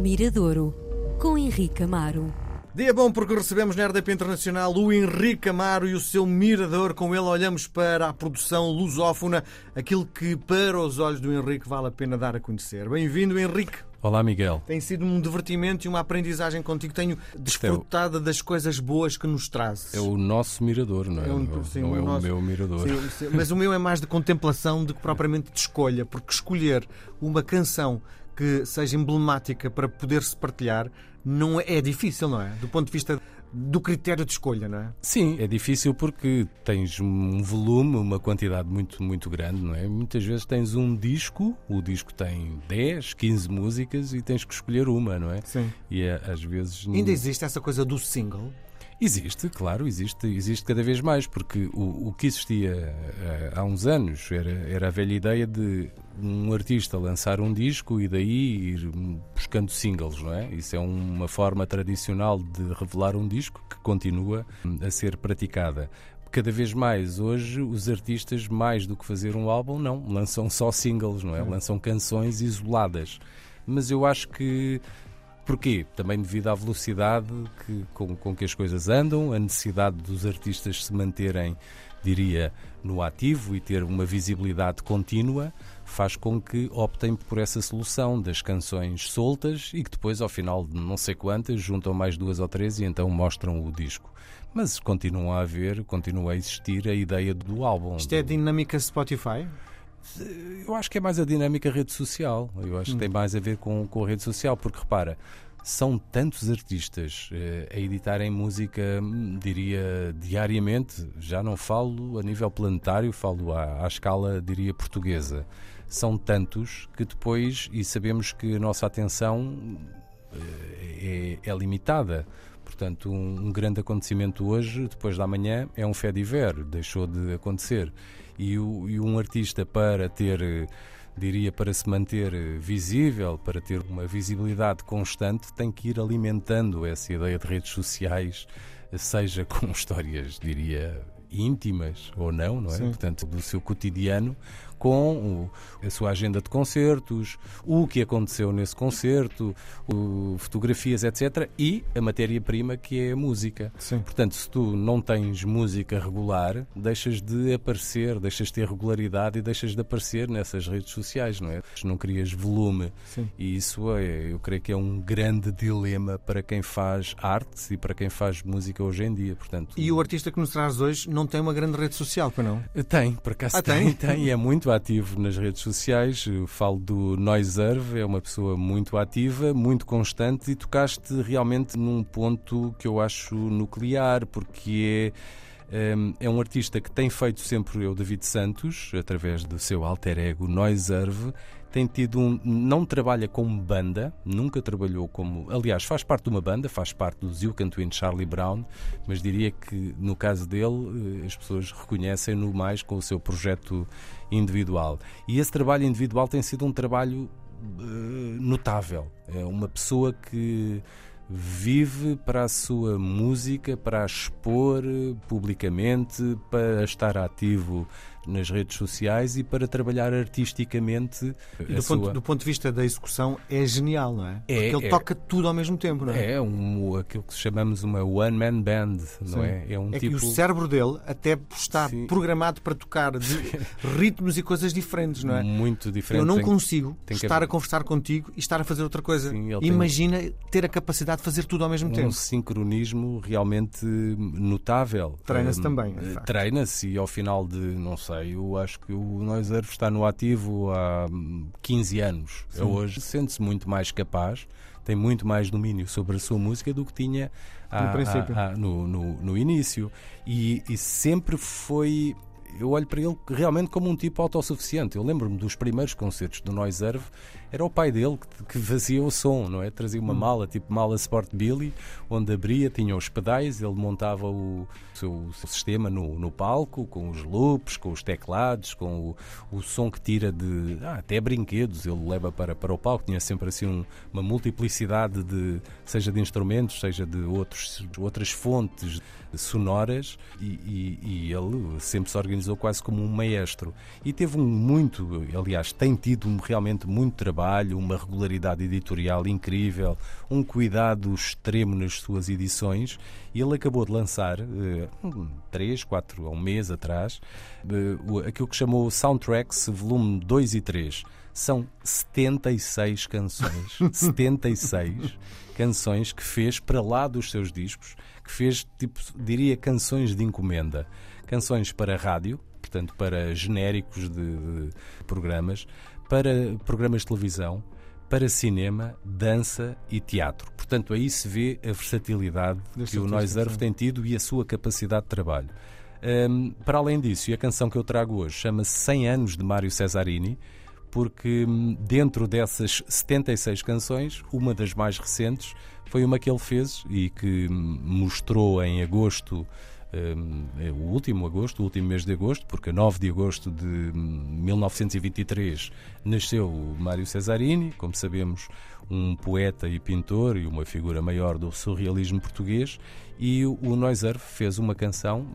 Miradouro, com Henrique Amaro. Dia bom porque recebemos na RDP Internacional o Henrique Amaro e o seu Mirador. Com ele olhamos para a produção lusófona, aquilo que para os olhos do Henrique vale a pena dar a conhecer. Bem-vindo, Henrique. Olá, Miguel. Tem sido um divertimento e uma aprendizagem contigo. Tenho desfrutado das coisas boas que nos traz. É o nosso mirador, não é? É um- não sim, não o é o nosso- meu mirador. Sim, sim, mas o meu é mais de contemplação do que propriamente de escolha, porque escolher uma canção que seja emblemática para poder-se partilhar não é, é difícil, não é? Do ponto de vista do critério de escolha, não é? Sim, é difícil porque tens um volume, uma quantidade muito, muito grande, não é? Muitas vezes tens um disco, o disco tem 10, 15 músicas e tens que escolher uma, não é? Sim. E é, às vezes. Ainda existe essa coisa do single? Existe, claro, existe, existe cada vez mais, porque o, o que existia eh, há uns anos era, era a velha ideia de um artista lançar um disco e daí ir buscando singles, não é? Isso é uma forma tradicional de revelar um disco que continua hum, a ser praticada. Cada vez mais hoje os artistas, mais do que fazer um álbum, não, lançam só singles, não é? Lançam canções isoladas. Mas eu acho que Porquê? Também devido à velocidade que, com, com que as coisas andam, a necessidade dos artistas se manterem, diria, no ativo e ter uma visibilidade contínua, faz com que optem por essa solução das canções soltas e que depois, ao final de não sei quantas, juntam mais duas ou três e então mostram o disco. Mas continua a haver, continua a existir a ideia do álbum. Isto é a dinâmica Spotify? Eu acho que é mais a dinâmica rede social. Eu acho que tem mais a ver com, com a rede social, porque repara, são tantos artistas eh, a editarem música, hum, diria, diariamente. Já não falo a nível planetário, falo à, à escala, diria, portuguesa. São tantos que depois, e sabemos que a nossa atenção eh, é, é limitada. Portanto, um, um grande acontecimento hoje, depois da manhã, é um fé diver, deixou de acontecer. E, o- e um artista, para ter, eh, diria, para se manter eh, visível, para ter uma visibilidade constante, tem que ir alimentando essa ideia de redes sociais, eh, seja com histórias, diria, íntimas ou não, não é? Sim. Portanto, do seu cotidiano, com o- a sua agenda de concertos, o que aconteceu nesse concerto, o- fotografias, etc. E a matéria-prima que é a música. Sim. Portanto, se tu não tens música regular, deixas de aparecer, deixas de ter regularidade e deixas de aparecer nessas redes sociais, não é? Não crias volume. Sim. E isso é, eu creio que é um grande dilema para quem faz arte e para quem faz música hoje em dia. Portanto, E o artista que nos traz hoje não tem uma grande rede social, pois não? tem, por acaso Ah, tem, tem? tem, é muito ativo nas redes sociais. Eu falo do Noiserve, é uma pessoa muito ativa, muito constante e tocaste realmente num ponto que eu acho nuclear, porque é. Hum, É um artista que tem feito sempre o David Santos, através do seu alter ego Noiserve, tem tido um. não trabalha como banda, nunca trabalhou como. Aliás, faz parte de uma banda, faz parte do Zilkan Twin Charlie Brown, mas diria que no caso dele eh, as pessoas reconhecem-no mais com o seu projeto individual. E esse trabalho individual tem sido um trabalho eh, notável. É uma pessoa que vive para a sua música, para a expor publicamente, para estar ativo nas redes sociais e para trabalhar artisticamente E do, sua... ponto, do ponto de vista da execução é genial, não é? É, Porque ele é. toca tudo ao mesmo tempo, não é? É um, aquilo que chamamos uma one-man band, não Sim. é? É um É tipo... que o cérebro dele até está Sim. programado para tocar ritmos e coisas diferentes, não é? muito diferente. Eu não Tem- consigo tem estar haver- a conversar contigo e estar a fazer outra coisa. Sim, ele tem- Imagina ter a capacidade de fazer tudo ao mesmo um tempo. sincronismo realmente notável. Treina-se Hum, também, facto. Treina-se e ao final de, não sei, eu acho que o Noiserve está no ativo há hum, 15 anos. Sim. Hoje sente-se muito mais capaz, tem muito mais domínio sobre a sua música do que tinha No princípio. há- há- no, no- no início. E, e sempre foi. Eu olho para ele realmente como um tipo autossuficiente. Eu lembro-me dos primeiros concertos do Noiserve, era o pai dele que, que fazia o som, não é? Trazia Hum. uma mala, tipo mala Sport Billy, onde abria, tinha os pedais, ele montava o seu, o seu sistema no, no palco, com os loops, com os teclados, com o, o som que tira de ah, até brinquedos, ele leva para, para o palco, tinha sempre assim um- uma multiplicidade de, seja de instrumentos, seja de outros, outras fontes sonoras e, e- e ele sempre se organizou organizou quase como um maestro. E teve um muito, aliás, tem tido um, realmente muito trabalho, uma regularidade editorial incrível, um cuidado extremo nas suas edições. E ele acabou de lançar, uh, três, quatro, um mês atrás, uh, aquilo que chamou Soundtracks Volume 2 e 3 são 76 canções. 76 canções que fez para lá dos seus discos, que fez, tipo, diria, canções de encomenda. Canções para rádio, portanto, para genéricos de, de programas, para programas de televisão, para cinema, dança e teatro. Portanto, aí se vê a versatilidade que o Noiserve tem tido e a sua capacidade de trabalho. Um, para além disso, e a canção que eu trago hoje chama-se 100 anos de Mário Cesarini, porque hum, dentro dessas 76 canções, uma das mais recentes foi uma que ele fez e que hum, mostrou em agosto, é o último agosto, o último mês de agosto, porque a 9 de agosto de 1923 hum, nasceu Mário Cesarini, como sabemos, um poeta e pintor e uma figura maior do surrealismo português, e o Noiser fez uma canção,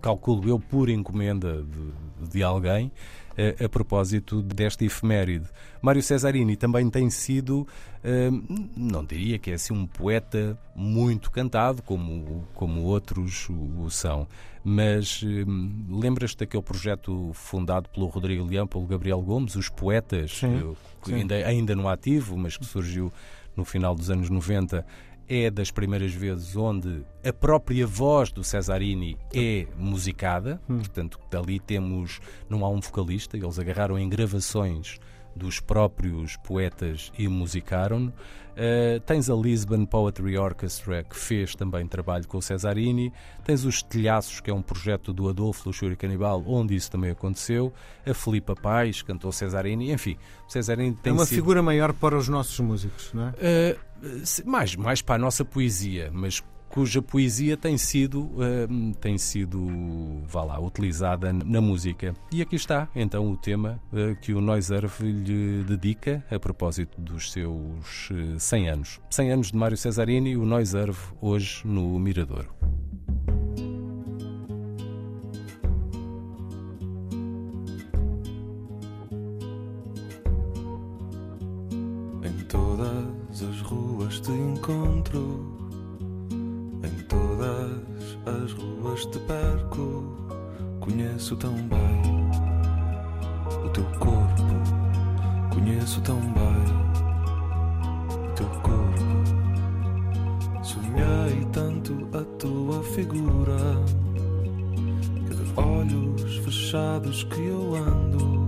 calculo eu, por encomenda de, de alguém, a, a propósito desta efeméride. Mário Cesarini também tem sido, hum, não diria que é assim um poeta muito cantado, como, como outros o, são, mas hum, lembras-te daquele projeto fundado pelo Rodrigo Leão, pelo Gabriel Gomes, Os Poetas, sim, sim. Ainda, ainda no ativo, mas que surgiu no final dos anos 90 é das primeiras vezes onde a própria voz do Cesarini é musicada, hum. portanto, dali temos, não há um vocalista, eles agarraram em gravações dos próprios poetas e musicaram. Uh, tens a Lisbon Poetry Orchestra, que fez também trabalho com o Cesarini. Tens os Telhaços, que é um projeto do Adolfo Luxúria Canibal, onde isso também aconteceu. A Filipa Paz cantou Cesarini. Enfim, Cesarini tem É uma sido... figura maior para os nossos músicos, não é? Uh, mais, mais para a nossa poesia, mas cuja poesia tem sido, uh, tem sido vá lá, utilizada na música. E aqui está, então, o tema uh, que o Noiserve lhe dedica a propósito dos seus uh, eh, 100 anos. 100 anos de Mário Cesarini, o Noiserve hoje no Miradouro. te encontro, Conheço tão bem o teu corpo, conheço tão bem o teu corpo. Sonhei tanto a tua figura que de olhos fechados que eu ando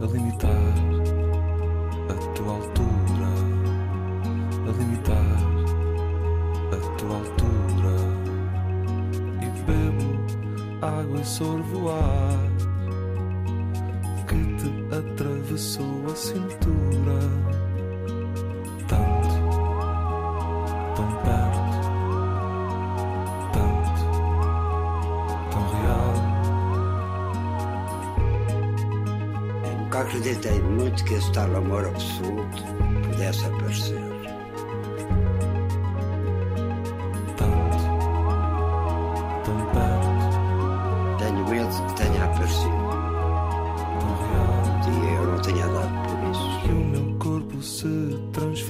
a limitar água e sorvo ar que te atravessou a cintura tanto, tão perto, tanto, tão real. Nunca acreditei muito que esse tal amor absoluto pudesse aparecer.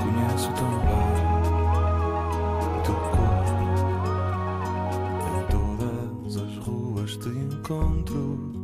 Em todas as ruas te encontro. Em todas as ruas te perco.